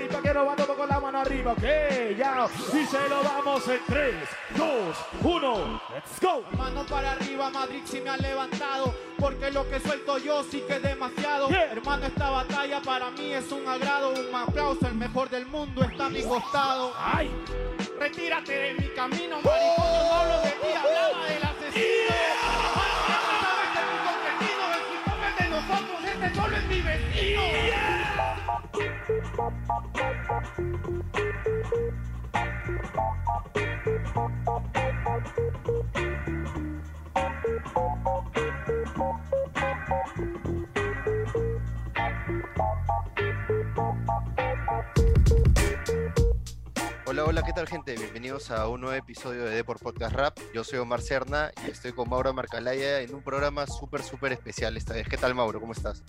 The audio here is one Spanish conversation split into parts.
arriba, quiero bando con la mano arriba, ok, ya. Y se lo vamos en 3, 2, 1, let's go. Mano para arriba, Madrid sí me ha levantado. Porque lo que suelto yo sí que es demasiado. Yeah. Hermano, esta batalla para mí es un agrado. Un aplauso, el mejor del mundo está a mi costado. Ay, Retírate de mi camino, maricón. Yo no hablo de ti, hablaba del asesino. Que nosotros. Este solo es mi vecino. Hola, hola, ¿qué tal gente? Bienvenidos a un nuevo episodio de Deport Podcast Rap. Yo soy Omar Cerna y estoy con Mauro Marcalaya en un programa súper, súper especial esta vez. ¿Qué tal, Mauro? ¿Cómo estás?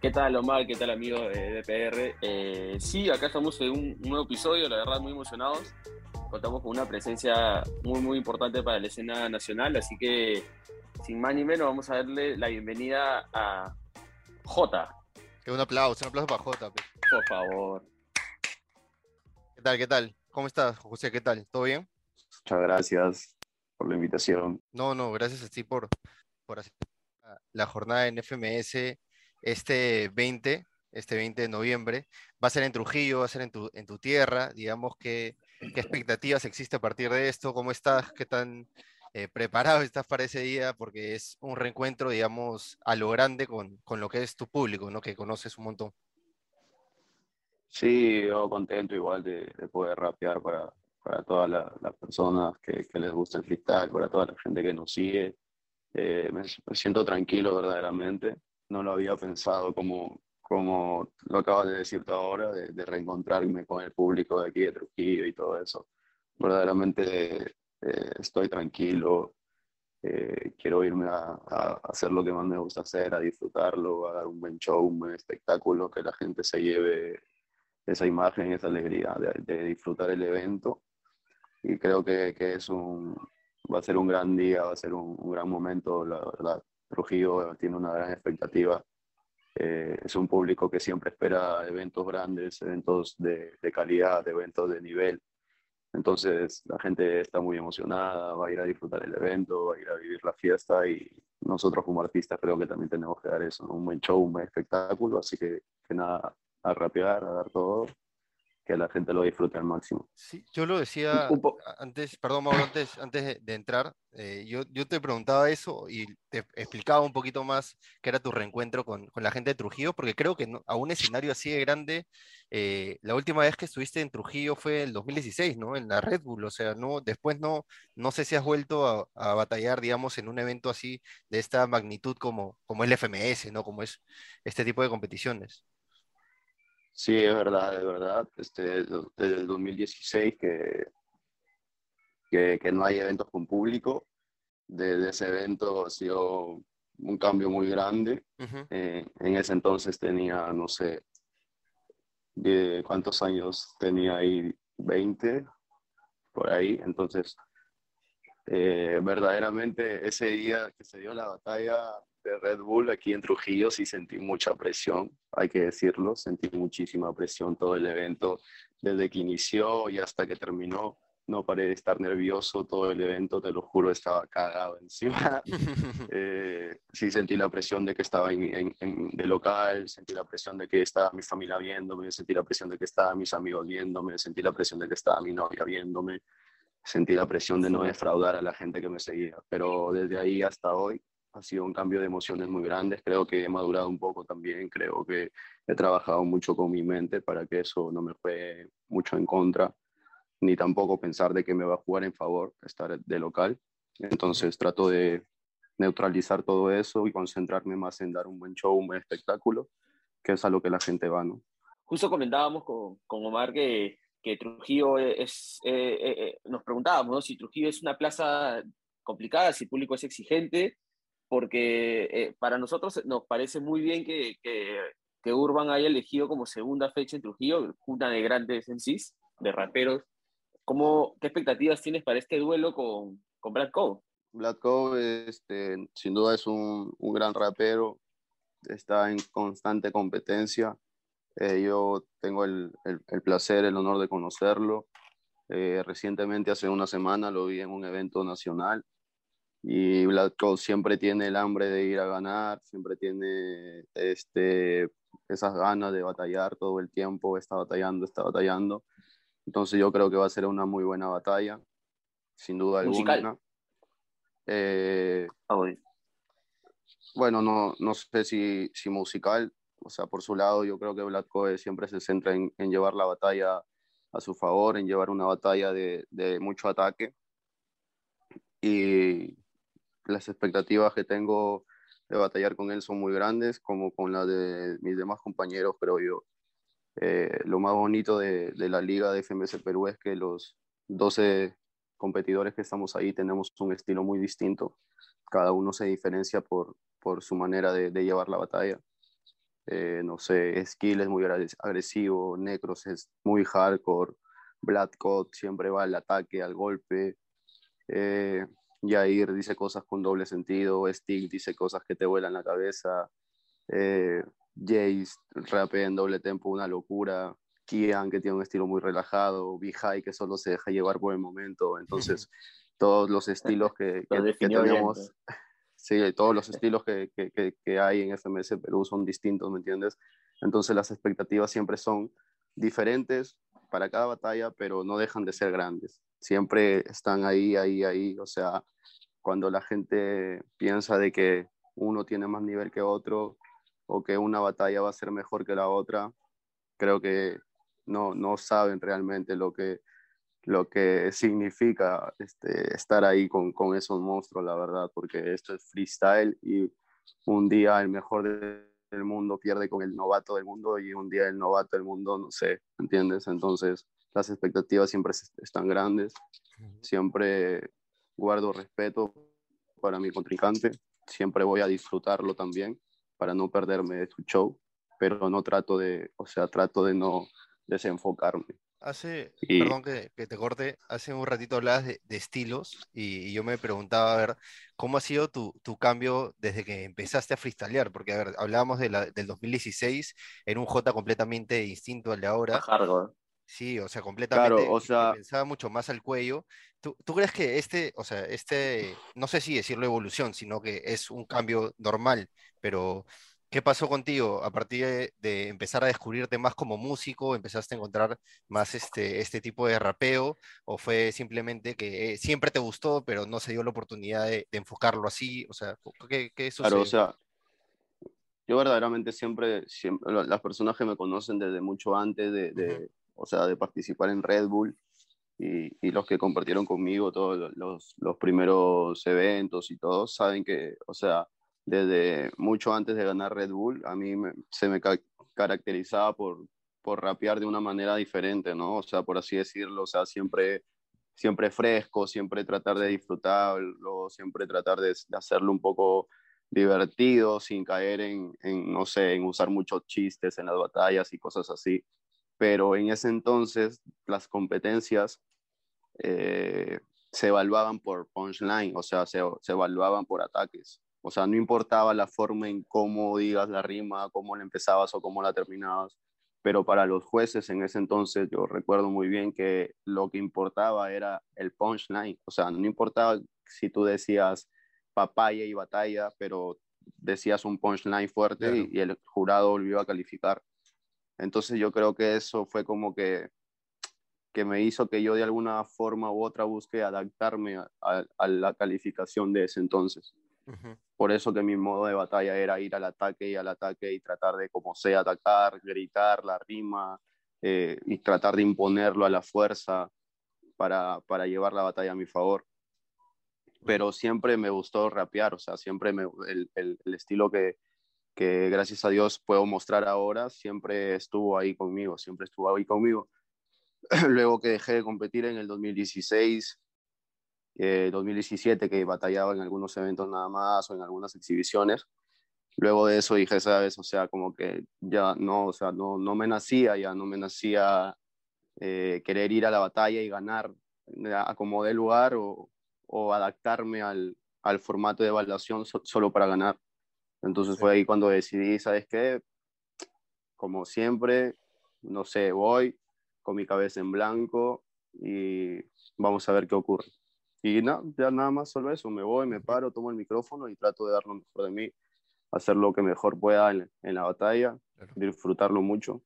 ¿Qué tal, Omar? ¿Qué tal, amigo de DPR? Eh, sí, acá estamos en un, un nuevo episodio, la verdad, muy emocionados. Contamos con una presencia muy, muy importante para la escena nacional, así que, sin más ni menos, vamos a darle la bienvenida a Jota, Que un aplauso, un aplauso para Jota. por favor. ¿Qué tal, qué tal? ¿Cómo estás, José? ¿Qué tal? ¿Todo bien? Muchas gracias por la invitación. No, no, gracias a ti por, por hacer la jornada en FMS este 20, este 20 de noviembre. Va a ser en Trujillo, va a ser en tu, en tu tierra. Digamos, que, ¿qué expectativas existe a partir de esto? ¿Cómo estás? ¿Qué tan eh, preparado estás para ese día? Porque es un reencuentro, digamos, a lo grande con, con lo que es tu público, ¿no? Que conoces un montón. Sí, yo contento igual de, de poder rapear para, para todas la- las personas que, que les gusta el freestyle, para toda la gente que nos sigue. Eh, me siento tranquilo verdaderamente. No lo había pensado como, como lo acabas de decir tú ahora, de, reencontrarme con el público de aquí de Trujillo y todo eso. Verdaderamente eh, estoy tranquilo. Eh, quiero irme a, hacer lo que más me gusta hacer, a disfrutarlo, a dar un buen show, un buen espectáculo, que la gente se lleve esa imagen, esa alegría de, disfrutar el evento. Y creo que, que es va a ser un gran día, va a ser un, un gran momento. La verdad, Trujillo tiene una gran expectativa. Eh, es un público que siempre espera eventos grandes, eventos de, calidad, eventos de nivel. Entonces la gente está muy emocionada, va a ir a disfrutar el evento, va a ir a vivir la fiesta y nosotros como artistas creo que también tenemos que dar eso, un buen show, un buen espectáculo, así que, que nada, a rapear, a dar todo, que la gente lo disfrute al máximo. Sí, yo lo decía antes, perdón, Mauro, antes, antes de, de entrar, eh, yo, yo te preguntaba eso y te explicaba un poquito más qué era tu reencuentro con, con la gente de Trujillo, porque creo que no- a un escenario así de grande, eh, la última vez que estuviste en Trujillo fue el 2016, ¿no? En la Red Bull, o sea, no, después no, no sé si has vuelto a, a batallar, digamos, en un evento así de esta magnitud como, como el FMS, ¿no? Como es este tipo de competiciones. Sí, es verdad, es verdad. Este, desde el 2016 que, que, que no hay eventos con público. Desde ese evento ha sido un cambio muy grande. Ujú. Eh, en ese entonces tenía, no sé, de cuántos años tenía ahí, 20, por ahí. Entonces, eh, verdaderamente ese día que se dio la batalla de Red Bull aquí en Trujillo, sí sentí mucha presión, hay que decirlo, sentí muchísima presión todo el evento, desde que inició y hasta que terminó. No paré de estar nervioso todo el evento, te lo juro, estaba cagado encima. Eh, sí sentí la presión de que estaba en, en- en- de local, sentí la presión de que estaba mi familia viéndome, sentí la presión de que estaban mis amigos viéndome, sentí la presión de que estaba mi novia viéndome, sentí la presión de no defraudar a la gente que me seguía. Pero desde ahí hasta hoy ha sido un cambio de emociones muy grandes, creo que he madurado un poco también, creo que he trabajado mucho con mi mente para que eso no me juegue mucho en contra, ni tampoco pensar de que me va a jugar en favor estar de local. Entonces trato de neutralizar todo eso y concentrarme más en dar un buen show, un buen espectáculo, que es a lo que la gente va, ¿no? Justo comentábamos con, con Omar que, que Trujillo es, eh, eh, eh, nos preguntábamos ¿no? si Trujillo es una plaza complicada, si el público es exigente, porque eh, para nosotros nos parece muy bien que, que, que Urban haya elegido como segunda fecha en Trujillo, una de grandes MCs, de raperos. ¿Cómo, ¿Qué expectativas tienes para este duelo con, con Black Code? Black Cove, este, sin duda es un, un gran rapero, está en constante competencia. Eh, yo tengo el, el, el, placer, el honor de conocerlo. Eh, recientemente, hace una semana, lo vi en un evento nacional y Vladko siempre tiene el hambre de ir a ganar, siempre tiene este, esas ganas de batallar todo el tiempo, está batallando, está batallando. Entonces yo creo que va a ser una muy buena batalla, sin duda alguna. Eh, ah, bueno, no, no sé si, si musical, o sea, por su lado, yo creo que Vladko siempre se centra en, en, llevar la batalla a su favor, en llevar una batalla de, de mucho ataque. Y las expectativas que tengo de batallar con él son muy grandes, como con las de mis demás compañeros, pero yo. Eh, lo más bonito de, de, la liga de FMS Perú es que los 12 competidores que estamos ahí tenemos un estilo muy distinto. Cada uno se diferencia por, por su manera de, llevar la batalla. Eh, no sé, Skill es muy agresivo, Necros es muy hardcore, Bloodcott siempre va al ataque, al golpe. Eh, Jair dice cosas con doble sentido, Stig dice cosas que te vuelan la cabeza, eh, Jace rapea en doble tempo, una locura, Kian que tiene un estilo muy relajado, Bihai que solo se deja llevar por el momento, entonces todos los estilos que, que, que tenemos, sí, todos los estilos que, que, que, hay en FMS Perú son distintos, ¿me entiendes? Entonces las expectativas siempre son diferentes para cada batalla, pero no dejan de ser grandes. Siempre están ahí, ahí, ahí. O sea, cuando la gente piensa de que uno tiene más nivel que otro o que una batalla va a ser mejor que la otra, creo que no, no saben realmente lo que, lo que significa este, estar ahí con, con, esos monstruos, la verdad, porque esto es freestyle y un día el mejor del mundo pierde con el novato del mundo y un día el novato del mundo, no sé, ¿entiendes? Entonces las expectativas siempre están grandes, siempre guardo respeto para mi contrincante, siempre voy a disfrutarlo también para no perderme de su show, pero no trato de, o sea, trato de no desenfocarme. Hace, perdón que, que, te corte, hace un ratito hablabas de, de estilos y, y, yo me preguntaba, a ver, ¿cómo ha sido tu, tu, cambio desde que empezaste a freestylear? Porque, a ver, hablábamos de la, del 2016, en un J completamente distinto al de ahora. Hardcore. Sí, o sea, completamente. Claro, o sea... Pensaba mucho más al cuello. ¿Tú, ¿Tú, crees que este, o sea, este, no sé si decirlo evolución, sino que es un cambio normal, pero ¿Qué pasó contigo a partir de, de, empezar a descubrirte más como músico? ¿Empezaste a encontrar más este, este tipo de rapeo? ¿O fue simplemente que eh, siempre te gustó, pero no se dio la oportunidad de, de enfocarlo así? O sea, ¿qué, qué sucedió? Claro, o sea, yo verdaderamente siempre, siempre, las personas que me conocen desde mucho antes de, de uh -huh. O sea, de participar en Red Bull y, y los que compartieron conmigo todos los, los primeros eventos y todos, saben que, o sea, desde mucho antes de ganar Red Bull, a mí me, se me ca caracterizaba por, por rapear de una manera diferente, ¿no? O sea, por así decirlo, o sea, siempre, siempre fresco, siempre tratar de disfrutarlo, siempre tratar de, de hacerlo un poco divertido, sin caer en, en, no sé, en usar muchos chistes en las batallas y cosas así. Pero en ese entonces las competencias eh, se evaluaban por punchline, o sea, se, se evaluaban por ataques. O sea, no importaba la forma en cómo digas la rima, cómo la empezabas o cómo la terminabas, pero para los jueces en ese entonces yo recuerdo muy bien que lo que importaba era el punchline. O sea, no importaba si tú decías papaya y batalla, pero decías un punchline fuerte claro. y, y, el jurado volvió a calificar. Entonces yo creo que eso fue como que, que me hizo que yo de alguna forma u otra busque adaptarme a, a, a la calificación de ese entonces. Uh -huh. Por eso que mi modo de batalla era ir al ataque y al ataque y tratar de como sea atacar, gritar la rima eh, y tratar de imponerlo a la fuerza para, para llevar la batalla a mi favor. Pero siempre me gustó rapear, o sea, siempre me, el, el, el estilo que, que gracias a Dios puedo mostrar ahora, siempre estuvo ahí conmigo, siempre estuvo ahí conmigo. Luego que dejé de competir en el 2016, eh, 2017 que batallaba en algunos eventos nada más o en algunas exhibiciones. Luego de eso dije, sabes, o sea, como que ya no, o sea, no, no me nacía, ya no me nacía eh, querer ir a la batalla y ganar a como de lugar o, o adaptarme al, al, formato de evaluación so, solo para ganar. Entonces sí. fue ahí cuando decidí, ¿sabes qué? como siempre, no sé, voy con mi cabeza en blanco y vamos a ver qué ocurre. Y nada, ya nada más solo eso, me voy, me paro, tomo el micrófono y trato de dar lo mejor de mí, hacer lo que mejor pueda en, en la batalla, disfrutarlo mucho.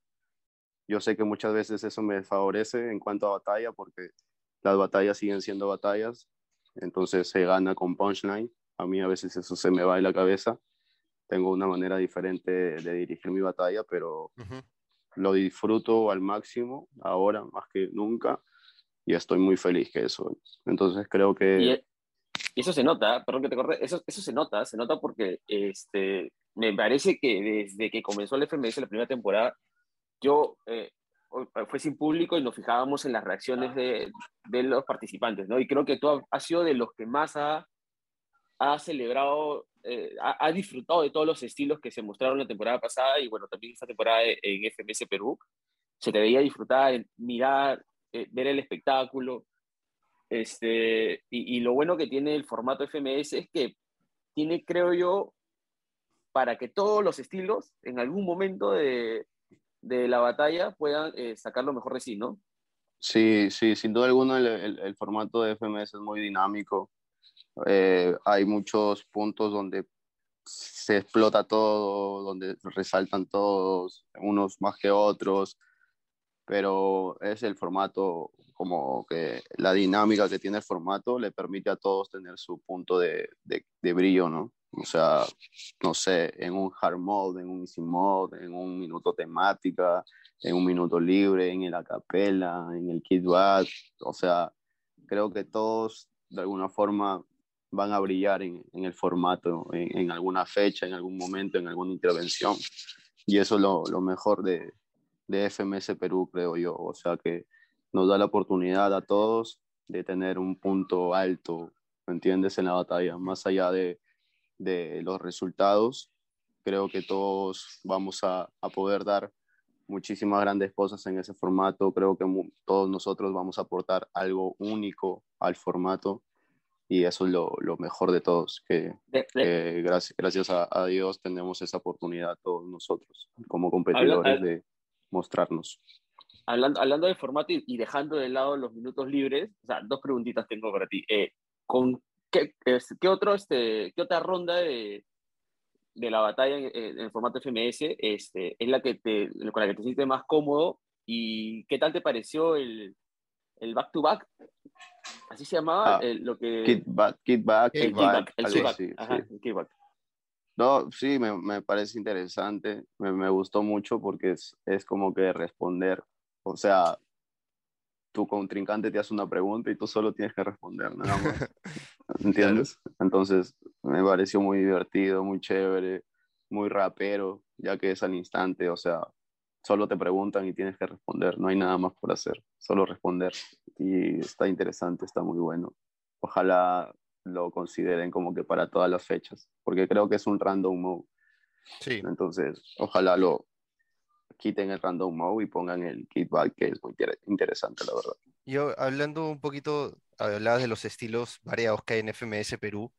Yo sé que muchas veces eso me favorece en cuanto a batalla porque las batallas siguen siendo batallas, entonces se gana con punchline. A mí a veces eso se me va de la cabeza. Tengo una manera diferente de dirigir mi batalla, pero lo disfruto al máximo ahora más que nunca y estoy muy feliz que eso. Entonces creo que... Y eso se nota, perdón que te corte, eso, eso se nota, se nota porque este, me parece que desde que comenzó el FMS la primera temporada, yo eh, fue sin público y nos fijábamos en las reacciones de, de, los participantes, ¿no? Y creo que tú has sido de los que más ha, ha celebrado, eh, ha, ha, disfrutado de todos los estilos que se mostraron la temporada pasada y bueno, también esta temporada en FMS Perú. Se te veía disfrutar, mirar, eh, ver el espectáculo. Este, y, y, lo bueno que tiene el formato FMS es que tiene, creo yo, para que todos los estilos en algún momento de, de la batalla puedan eh, sacar lo mejor de sí, ¿no? Sí, sí, sin duda alguna el, el, el formato de FMS es muy dinámico. Eh, hay muchos puntos donde se explota todo, donde resaltan todos, unos más que otros pero es el formato, como que la dinámica que tiene el formato le permite a todos tener su punto de, de, de brillo, ¿no? O sea, no sé, en un hard mode, en un easy mode, en un minuto temática, en un minuto libre, en el acapella, en el kid back, o sea, creo que todos de alguna forma van a brillar en, en el formato, en, alguna fecha, en algún momento, en alguna intervención. Y eso es lo, lo mejor de, de FMS Perú, creo yo. O sea que nos da la oportunidad a todos de tener un punto alto, ¿me entiendes?, en la batalla. Más allá de, de los resultados, creo que todos vamos a, a, poder dar muchísimas grandes cosas en ese formato. Creo que todos nosotros vamos a aportar algo único al formato y eso es lo, lo mejor de todos, que, de, de, que gracias, gracias a, a, Dios tenemos esa oportunidad todos nosotros como competidores de mostrarnos. Hablando, hablando del formato y, y, dejando de lado los minutos libres, o sea, dos preguntitas tengo para ti. Eh, ¿Con qué, qué, otro, este, qué otra ronda de, de la batalla en, en, el formato FMS este, es la que te, con la que te sientes más cómodo? ¿Y qué tal te pareció el, el back to back? Así se llamaba ah, el, lo que... Kid back, kid back, el, kid back, el Ajá, sí. el kickback. No, sí, me, me, parece interesante, me, me gustó mucho porque es, es, como que responder, o sea, tu contrincante te hace una pregunta y tú solo tienes que responder, nada más, ¿entiendes? Entonces, me pareció muy divertido, muy chévere, muy rapero, ya que es al instante, o sea, solo te preguntan y tienes que responder, no hay nada más por hacer, solo responder. Y está interesante, está muy bueno. Ojalá lo consideren como que para todas las fechas, porque creo que es un random mode. Sí. Entonces, ojalá lo quiten el random mode y pongan el kickback, que es muy interesante, la verdad. Yo, hablando un poquito, hablabas de los estilos variados que hay en FMS Perú,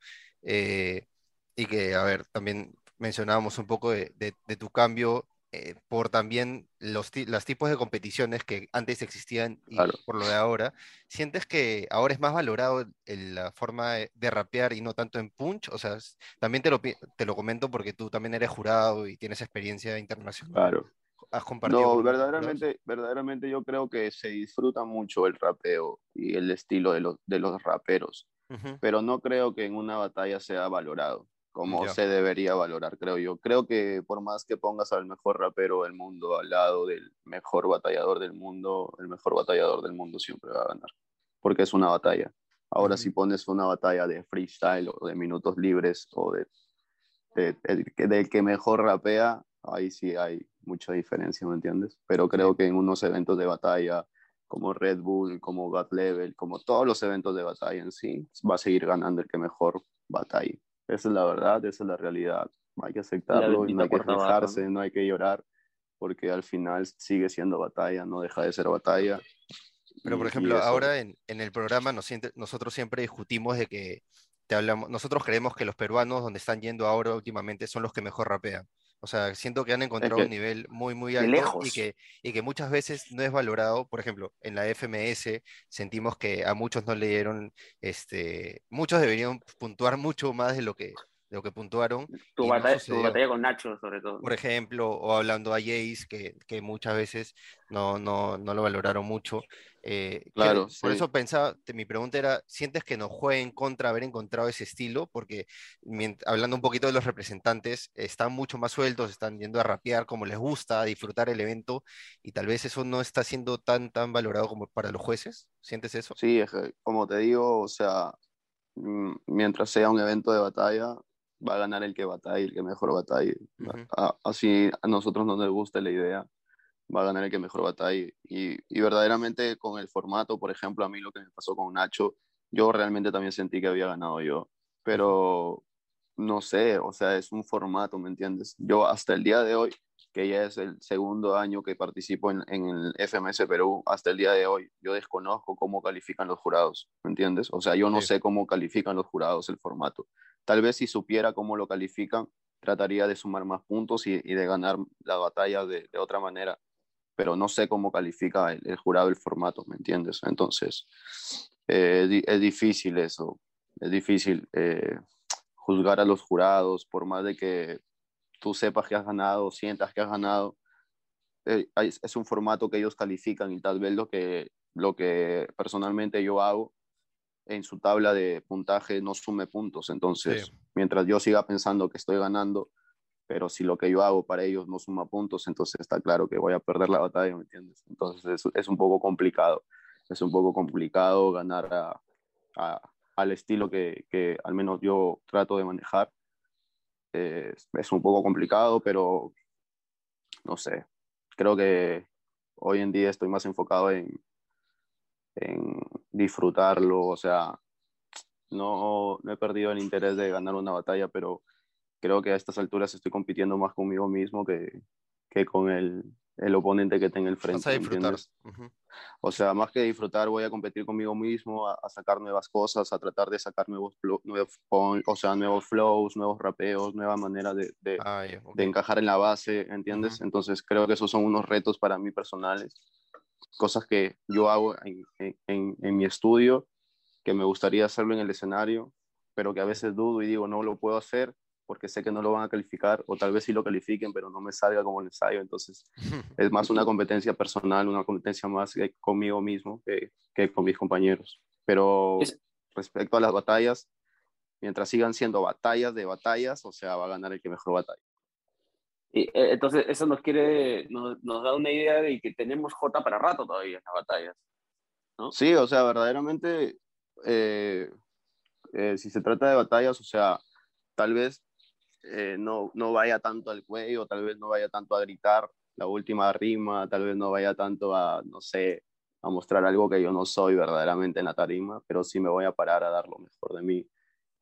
eh, y que, a ver, también mencionábamos un poco de, de, de tu cambio eh, por también los, los, tipos de competiciones que antes existían y claro. por lo de ahora, ¿sientes que ahora es más valorado el, la forma de, de, rapear y no tanto en punch? O sea, también te lo, te lo comento porque tú también eres jurado y tienes experiencia internacional. Claro. ¿Has compartido? No, verdaderamente, verdaderamente yo creo que se disfruta mucho el rapeo y el estilo de los, de los raperos, uh -huh. pero no creo que en una batalla sea valorado como yeah. se debería valorar, creo yo. Creo que por más que pongas al mejor rapero del mundo al lado del mejor batallador del mundo, el mejor batallador del mundo siempre va a ganar, porque es una batalla. Ahora, mm -hmm. si pones una batalla de freestyle o de minutos libres o de, de, de, del que mejor rapea, ahí sí hay mucha diferencia, ¿me entiendes? Pero creo que en unos eventos de batalla como Red Bull, como God Level, como todos los eventos de batalla en sí, va a seguir ganando el que mejor batalla. Esa es la verdad, esa es la realidad. Hay que aceptarlo y no hay que quejarse, no hay que llorar, porque al final sigue siendo batalla, no deja de ser batalla. Pero, por ejemplo, ahora en, en, el programa nos, nosotros siempre discutimos de que te hablamos, nosotros creemos que los peruanos donde están yendo ahora últimamente son los que mejor rapean. O sea, siento que han encontrado que un nivel muy, muy alto y que, y que muchas veces no es valorado. Por ejemplo, en la FMS sentimos que a muchos no le dieron, este, muchos deberían puntuar mucho más de lo que, de lo que puntuaron. Tu, y no batalla, tu batalla con Nacho, sobre todo. Por ejemplo, o hablando a Jace, que, que muchas veces no, no, no lo valoraron mucho. Eh, que- Claro, por sí. eso pensaba, te- mi pregunta era, ¿sientes que nos juega en contra haber encontrado ese estilo? Porque hablando un poquito de los representantes, están mucho más sueltos, están yendo a rapear como les gusta, a disfrutar el evento, y tal vez eso no está siendo tan, tan valorado como para los jueces. ¿Sientes eso? Sí, es que, como te digo, o sea, mm, mientras sea un evento de batalla, va a ganar el que batalle, el que mejor batalle. A- Así a nosotros no nos gusta la idea, va a ganar el que mejor batalle. Y, y verdaderamente con el formato, por ejemplo, a mí lo que me pasó con Nacho, yo realmente también sentí que había ganado yo, pero no sé, o sea, es un formato, ¿me entiendes? Yo hasta el día de hoy, que ya es el segundo año que participo en, en el FMS Perú, hasta el día de hoy, yo desconozco cómo califican los jurados, ¿me entiendes? O sea, yo no Sí. sé cómo califican los jurados el formato. Tal vez si supiera cómo lo califican, trataría de sumar más puntos y, de ganar la batalla de, otra manera, pero no sé cómo califica el, jurado el formato, ¿me entiendes? Entonces, eh, es difícil eso, es difícil eh, juzgar a los jurados, por más de que tú sepas que has ganado, sientas que has ganado, eh, hay- es un formato que ellos califican y tal vez lo que, lo que personalmente yo hago en su tabla de puntaje no sume puntos. Entonces, Sí. mientras yo siga pensando que estoy ganando, pero si lo que yo hago para ellos no suma puntos, entonces está claro que voy a perder la batalla, ¿me entiendes? Entonces es, es un poco complicado. Es un poco complicado ganar a- a- al estilo que, que al menos yo trato de manejar. Eh, es- es un poco complicado, pero no sé. Creo que hoy en día estoy más enfocado en, en disfrutarlo, o sea, no, no he perdido el interés de ganar una batalla, pero creo que a estas alturas estoy compitiendo más conmigo mismo que, que con el, el oponente que tenga el frente. Vas a ¿me disfrutar. O sea, más que disfrutar, voy a competir conmigo mismo, a, a sacar nuevas cosas, a tratar de sacar nuevos, o sea, nuevos flows, nuevos rapeos, nueva manera de, de, Ah, de encajar en la base, ¿entiendes? Entonces creo que esos son unos retos para mí personales, cosas que yo hago en, en- mi estudio, que me gustaría hacerlo en el escenario, pero que a veces dudo y digo, no lo puedo hacer porque sé que no lo van a calificar, o tal vez sí lo califiquen, pero no me salga como el ensayo, entonces es más una competencia personal, una competencia más conmigo mismo que, que con mis compañeros. Pero Es- respecto a las batallas, mientras sigan siendo batallas de batallas, o sea, va a ganar el que mejor batalla. Y, eh, entonces, eso nos quiere, nos, nos da una idea de que tenemos J para rato todavía en las batallas. Sí, o sea, verdaderamente, eh, eh, si se trata de batallas, o sea, tal vez eh, no, no vaya tanto al cuello, tal vez no vaya tanto a gritar la última rima, tal vez no vaya tanto a, no sé, a mostrar algo que yo no soy verdaderamente en la tarima, pero sí me voy a parar a dar lo mejor de mí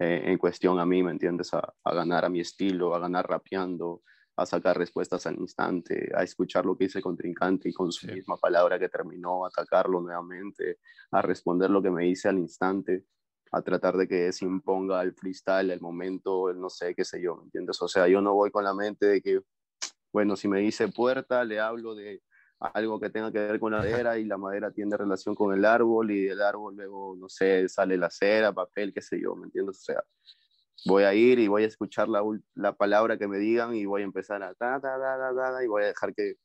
en cuestión a mí, ¿me entiendes? A, a ganar a mi estilo, a ganar rapeando, a sacar respuestas al instante, a escuchar lo que dice el contrincante y con su Sí. misma palabra que terminó, atacarlo nuevamente, a responder lo que me dice al instante, a tratar de que se imponga el freestyle, el momento, el no sé, qué sé yo, ¿me entiendes? O sea, yo no voy con la mente de que, bueno, si me dice puerta, le hablo de algo que tenga que ver con la madera y la madera tiene relación con el árbol y del árbol luego, no sé, sale la cera, papel, qué sé yo, ¿me entiendes? O sea, voy a ir y voy a escuchar la, la palabra que me digan y voy a empezar a ta, ta, ta, ta, ta, ta, y voy a dejar que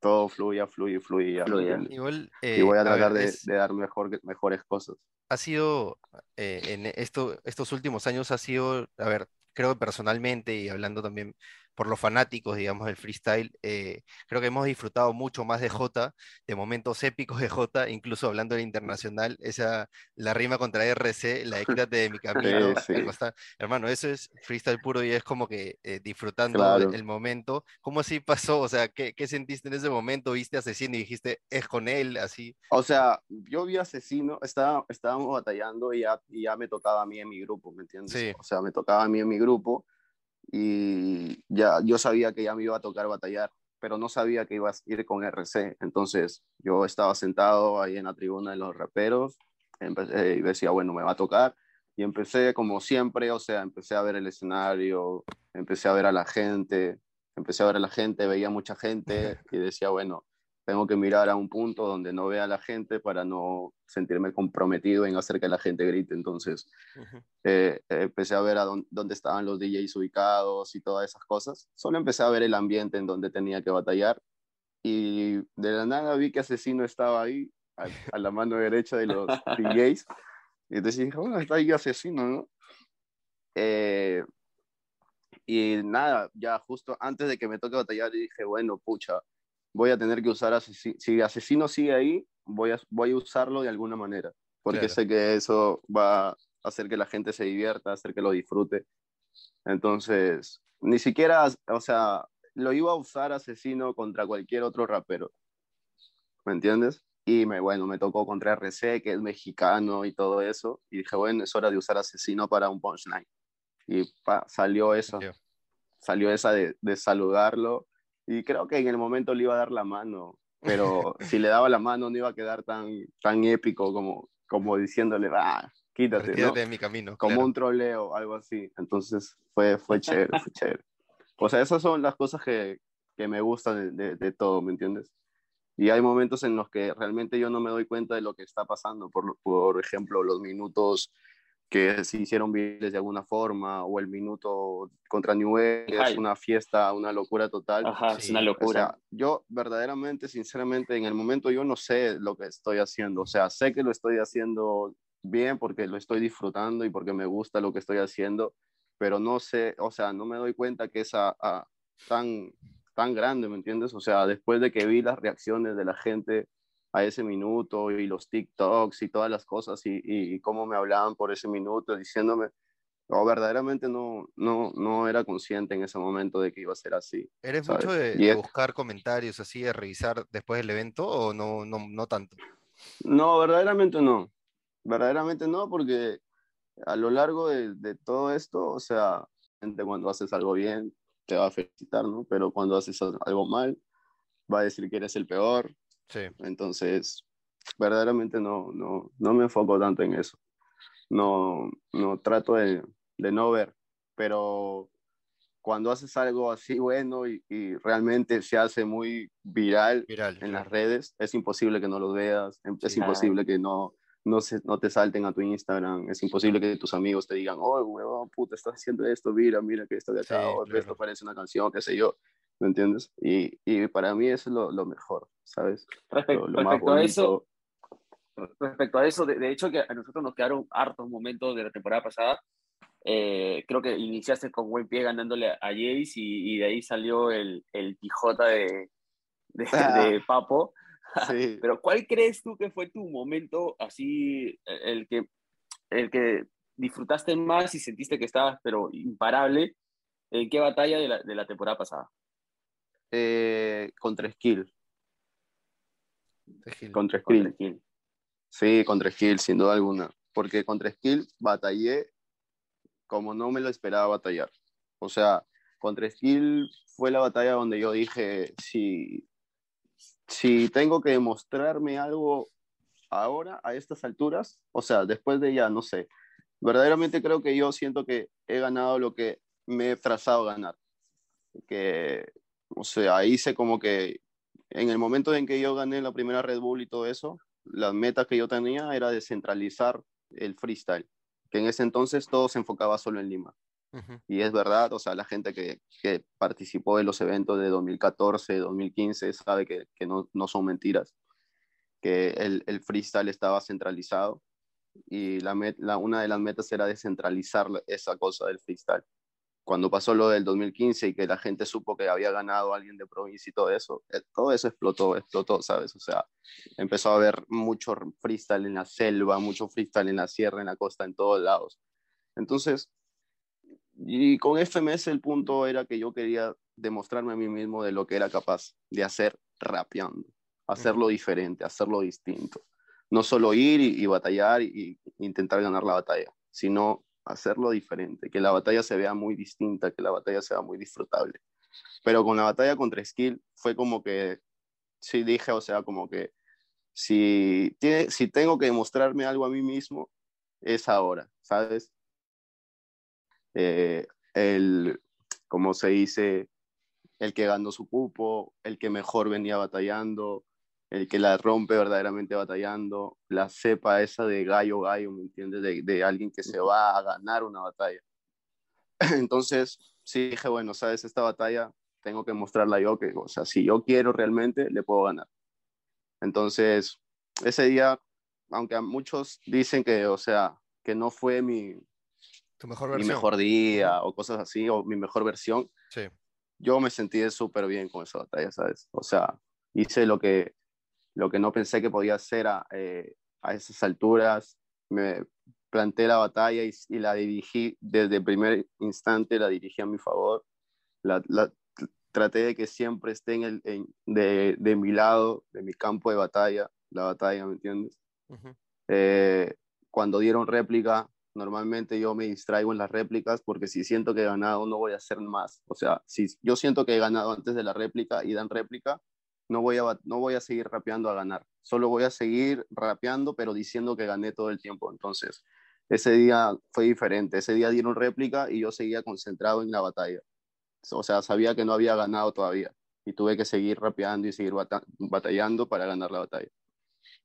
todo fluya, fluya, fluya. ¿me Fluya. Igual, y eh, voy a a ver, tratar de, es- de dar mejor, mejores cosas. ha sido, eh, en esto, estos últimos años ha sido, a ver, creo que personalmente y hablando también por los fanáticos, digamos, del freestyle, eh, creo que hemos disfrutado mucho más de Jota, de momentos épicos de Jota, incluso hablando del internacional, esa, la rima contra RC, la quítate de mi camino, sí. cuesta- hermano, eso es freestyle puro y es como que eh, disfrutando Claro. el momento. ¿Cómo así pasó? O sea, ¿qué, qué sentiste en ese momento? ¿Viste a Asesino y dijiste, es con él, así? O sea, yo vi asesino, estaba, estábamos batallando y ya, y ya me tocaba a mí en mi grupo, ¿me entiendes? Sí. O sea, me tocaba a mí en mi grupo y ya yo sabía que ya me iba a tocar batallar, pero no sabía que iba a ir con RC. Entonces yo estaba sentado ahí en la tribuna de los raperos empecé, y decía, bueno, me va a tocar. Y empecé como siempre, o sea, empecé a ver el escenario, empecé a ver a la gente, empecé a ver a la gente, veía mucha gente y decía, bueno, tengo que mirar a un punto donde no vea a la gente para no sentirme comprometido en hacer que la gente grite. Entonces, eh, empecé a ver a dónde, estaban los DJs ubicados y todas esas cosas. Solo empecé a ver el ambiente en donde tenía que batallar y de la nada vi que Asesino estaba ahí, a, la mano derecha de los DJs. Y entonces dije, bueno, está ahí Asesino, ¿no? Eh, y nada, ya justo antes de que me toque batallar, dije, bueno, pucha, voy a tener que usar asesino. Si asesino sigue ahí, voy a, voy a usarlo de alguna manera, porque sé que eso va a hacer que la gente se divierta, hacer que lo disfrute. Entonces, ni siquiera, o sea, lo iba a usar asesino contra cualquier otro rapero. ¿Me entiendes? Y me, bueno, me tocó contra RC, que es mexicano y todo eso. Y dije, bueno, es hora de usar asesino para un punchline. Y salió eso. Salió esa de, de saludarlo y creo que en el momento le iba a dar la mano, pero si le daba la mano no iba a quedar tan, tan épico como, como diciéndole, ah, quítate, ¿no? de mi camino. Como un troleo, algo así. Entonces fue, fue chévere, fue chévere. O sea, esas son las cosas que, que me gustan de, de, todo, ¿me entiendes? Y hay momentos en los que realmente yo no me doy cuenta de lo que está pasando. Por, por ejemplo, los minutos que se hicieron virales de alguna forma, o el minuto contra Newell, es una fiesta, una locura total. Ajá, es una locura. yo verdaderamente, sinceramente, en el momento yo no sé lo que estoy haciendo, o sea, sé que lo estoy haciendo bien porque lo estoy disfrutando y porque me gusta lo que estoy haciendo, pero no sé, o sea, no me doy cuenta que es tan, tan grande, ¿me entiendes? O sea, después de que vi las reacciones de la gente a ese minuto y los TikToks y todas las cosas y, y, cómo me hablaban por ese minuto diciéndome, no, verdaderamente no, no, no era consciente en ese momento de que iba a ser así. ¿Eres mucho de, buscar comentarios así, de revisar después del evento o no, no, no tanto? No, verdaderamente no. Verdaderamente no, porque a lo largo de, de todo esto, o sea, cuando haces algo bien, te va a felicitar, ¿no? Pero cuando haces algo mal, va a decir que eres el peor, Sí. Entonces, verdaderamente no, no, no me enfoco tanto en eso. No, no trato de, de no ver, pero cuando haces algo así bueno y, y realmente se hace muy viral, viral en las redes, es imposible que no lo veas, es imposible que no, no, se, no te salten a tu Instagram, es imposible que tus amigos te digan, oh, huevón, puta, estás haciendo esto, mira, mira que esto de acá, esto parece una canción, qué sé yo. ¿Me entiendes? Y, y para mí eso es lo, lo mejor, ¿sabes? Respecto, respecto a eso, respecto a eso, de, de, hecho que a nosotros nos quedaron hartos momentos de la temporada pasada. Eh, creo que iniciaste con buen pie ganándole a Jace y, y de ahí salió el, el Quijota de, de, ah. de Papo. Sí. Pero ¿cuál crees tú que fue tu momento así, el que, el que disfrutaste más y sentiste que estabas pero imparable? ¿En qué batalla de la, de la temporada pasada? Eh, contra Skill. Contra Skill. Sí, contra Skill, sin duda alguna. Porque contra Skill batallé como no me lo esperaba batallar. O sea, contra Skill fue la batalla donde yo dije, si, si tengo que demostrarme algo ahora, a estas alturas, o sea, después de ya, no sé, verdaderamente creo que yo siento que he ganado lo que me he trazado ganar. Que o sea, hice como que en el momento en que yo gané la primera Red Bull y todo eso, las metas que yo tenía era descentralizar el freestyle, que en ese entonces todo se enfocaba solo en Lima. Uh -huh. Y es verdad, o sea, la gente que, que, participó de los eventos de 2014, 2015, sabe que, que no, no, son mentiras, que el, el, freestyle estaba centralizado y la, met, la, una de las metas era descentralizar esa cosa del freestyle cuando pasó lo del 2015 y que la gente supo que había ganado alguien de provincia y todo eso, eh, todo eso explotó, explotó, ¿sabes? O sea, empezó a haber mucho freestyle en la selva, mucho freestyle en la sierra, en la costa, en todos lados. Entonces, y con FMS el punto era que yo quería demostrarme a mí mismo de lo que era capaz de hacer rapeando, hacerlo diferente, hacerlo distinto. No solo ir y, y batallar y intentar ganar la batalla, sino hacerlo diferente, que la batalla se vea muy distinta, que la batalla sea muy disfrutable. Pero con la batalla contra Skill fue como que, sí dije, o sea, como que si, tiene, si tengo que demostrarme algo a mí mismo, es ahora, ¿sabes? Eh, el, como se dice, el que ganó su cupo, el que mejor venía batallando, el que la rompe verdaderamente batallando, la cepa esa de gallo gallo, ¿me entiendes? De, de alguien que se va a ganar una batalla. Entonces, sí dije, bueno, sabes, esta batalla tengo que mostrarla yo, que, o sea, si yo quiero realmente, le puedo ganar. Entonces, ese día, aunque muchos dicen que, o sea, que no fue mi, Tu mejor mi versión. mejor día o cosas así, o mi mejor versión, Sí. yo me sentí súper bien con esa batalla, ¿sabes? O sea, hice lo que, lo que no pensé que podía hacer a, eh, a esas alturas, me planté la batalla y, y la dirigí desde el primer instante, la dirigí a mi favor, la, la- traté de que siempre esté en el, en- de, de mi lado, de mi campo de batalla, la batalla, ¿me entiendes? Eh, cuando dieron réplica, normalmente yo me distraigo en las réplicas porque si siento que he ganado no voy a hacer más. O sea, si yo siento que he ganado antes de la réplica y dan réplica, no voy a, no voy a seguir rapeando a ganar. Solo voy a seguir rapeando, pero diciendo que gané todo el tiempo. Entonces, ese día fue diferente. Ese día dieron réplica y yo seguía concentrado en la batalla. O sea, sabía que no había ganado todavía y tuve que seguir rapeando y seguir bata- batallando para ganar la batalla.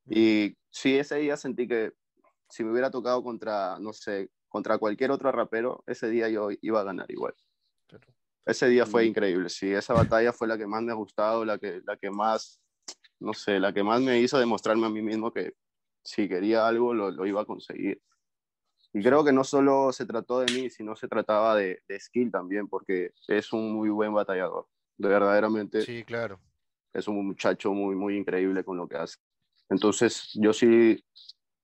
Y sí, ese día sentí que si me hubiera tocado contra, no sé, contra cualquier otro rapero, ese día yo iba a ganar igual. Ese día fue Mm. increíble, sí, esa batalla fue la que más me ha gustado, la que, la que más, no sé, la que más me hizo demostrarme a mí mismo que si quería algo lo, lo iba a conseguir. Y creo que no solo se trató de mí, sino se trataba de, de skill también, porque es un muy buen batallador. De verdaderamente Sí, claro. es un muchacho muy, muy increíble con lo que hace. Entonces, yo sí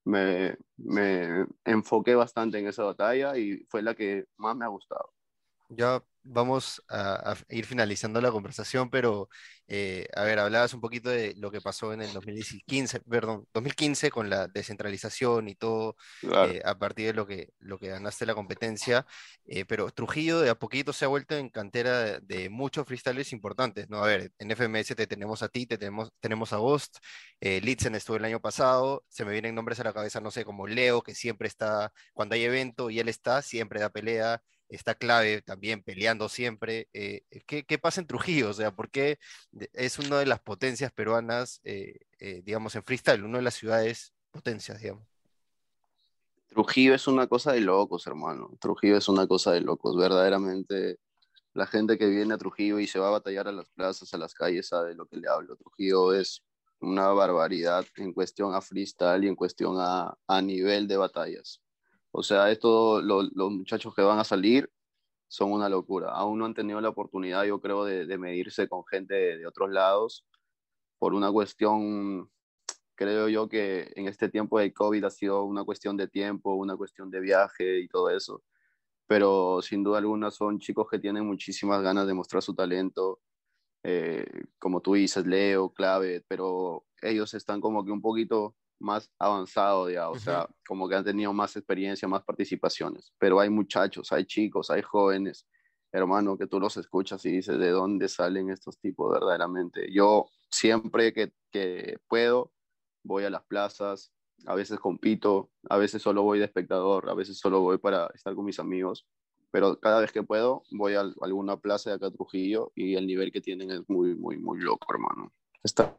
me, me enfoqué bastante en esa batalla y fue la que más me ha gustado. Ya vamos a, a ir finalizando la conversación, pero eh, a ver, hablabas un poquito de lo que pasó en el 2015, perdón, 2015 con la descentralización y todo Claro. eh, a partir de lo que, lo que ganaste la competencia, eh, pero Trujillo de a poquito se ha vuelto en cantera de, de muchos freestylers importantes, ¿no? A ver, en FMS te tenemos a ti, te tenemos, tenemos a Ghost, eh, Litzen estuvo el año pasado, se me vienen nombres a la cabeza, no sé, como Leo, que siempre está, cuando hay evento y él está, siempre da pelea, está clave también peleando siempre. eh, ¿qué, qué pasa en Trujillo? O sea, ¿por qué es una de las potencias peruanas, eh, eh, digamos, en freestyle, una de las ciudades potencias, digamos? Trujillo es una cosa de locos, hermano. Trujillo es una cosa de locos. Verdaderamente, la gente que viene a Trujillo y se va a batallar a las plazas, a las calles, sabe lo que le hablo. Trujillo es una barbaridad en cuestión a freestyle y en cuestión a, a nivel de batallas. O sea, esto, lo- los muchachos que van a salir son una locura. Aún no han tenido la oportunidad, yo creo, de, de medirse con gente de, de otros lados por una cuestión creo yo que en este tiempo de COVID ha sido una cuestión de tiempo, una cuestión de viaje y todo eso. Pero sin duda alguna son chicos que tienen muchísimas ganas de mostrar su talento. eh, como tú dices, Leo, Clave, pero ellos están como que un poquito más avanzados ya, o Ujú. sea, como que han tenido más experiencia, más participaciones. Pero hay muchachos, hay chicos, hay jóvenes, hermano, que tú los escuchas y dices, ¿de dónde salen estos tipos verdaderamente? Yo siempre que, que puedo, voy a las plazas, a veces compito, a veces solo voy de espectador, a veces solo voy para estar con mis amigos, pero cada vez que puedo voy a alguna plaza de acá a Trujillo y el nivel que tienen es muy, muy, muy loco, hermano. Está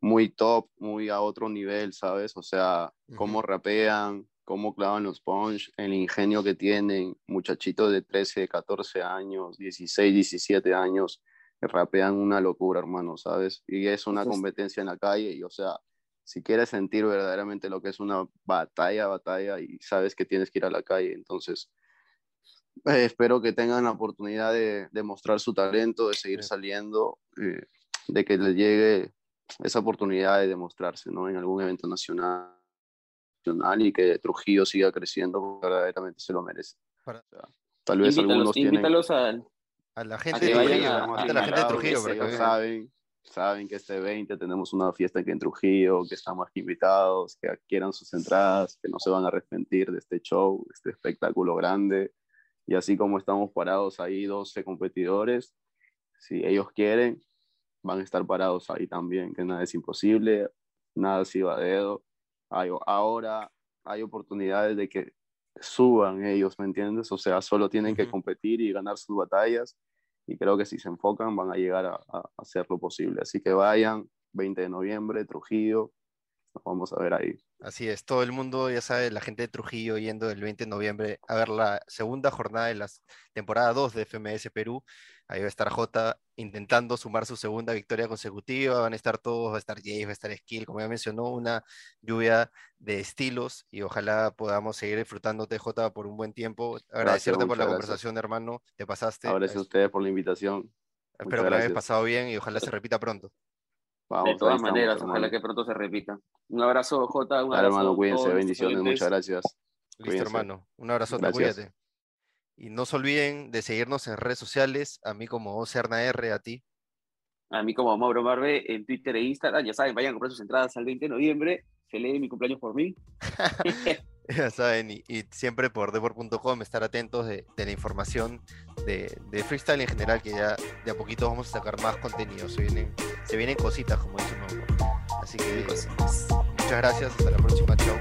muy top, muy a otro nivel, ¿sabes? O sea, cómo rapean, cómo clavan los punch, el ingenio que tienen, muchachitos de 13, 14 años, 16, 17 años, rapean una locura, hermano, ¿sabes? Y es una competencia en la calle y, o sea, si quieres sentir verdaderamente lo que es una batalla, batalla, y sabes que tienes que ir a la calle, entonces eh, espero que tengan la oportunidad de, de mostrar su talento, de seguir saliendo, eh, de que les llegue esa oportunidad de demostrarse, ¿no? En algún evento nacional nacional y que Trujillo siga creciendo porque verdaderamente se lo merece. Para- O sea, tal vez Invítalos, algunos tienen invítalos a, A la gente que de Trujillo, a- a- a la gente de invitados, Trujillo que que saben, saben que este 20 tenemos una fiesta aquí en Trujillo, que estamos aquí invitados, que adquieran sus entradas, que no se van a arrepentir de este show, de este espectáculo grande. Y así como estamos parados ahí 12 competidores, si ellos quieren, van a estar parados ahí también, que nada es imposible, nada se va a dedo. Hay, ahora hay oportunidades de que suban ellos, ¿me entiendes? O sea, solo tienen que competir y ganar sus batallas y creo que si se enfocan van a llegar a, a hacer lo posible. Así que vayan, 20 de noviembre, Trujillo, nos vamos a ver ahí. Así es, todo el mundo, ya sabe, la gente de Trujillo yendo el 20 de noviembre a ver la segunda jornada de la temporada 2 de FMS Perú. Ahí va a estar J intentando sumar su segunda victoria consecutiva. Van a estar todos, va a estar Jace, va a estar Skill, como ya mencionó, una lluvia de estilos y ojalá podamos seguir disfrutándote, J, por un buen tiempo. Agradecerte por la conversación, hermano. Te pasaste. Gracias a ustedes por la invitación. Espero que la hayas pasado bien y ojalá se repita pronto. Vamos, de todas estamos, maneras, hermano. ojalá que pronto se repita. Un abrazo, Jota. Un abrazo hermano, cuídense, bendiciones, oyentes. muchas gracias. Listo, Cuídense. hermano. Un abrazo, Gracias. cuídate. Y no se olviden de seguirnos en redes sociales, a mí como Ocerna R, a ti. A mí como Mauro Marve en Twitter e Instagram. Ya saben, vayan a comprar sus entradas al 20 de noviembre. Se lee mi cumpleaños por mí. Ya saben, y, y siempre por deport.com estar atentos de, de la información de, de freestyle en general, que ya de a poquito vamos a sacar más contenido. Se vienen, se vienen cositas, como dice uno. Así que muchas gracias, hasta la próxima, chao.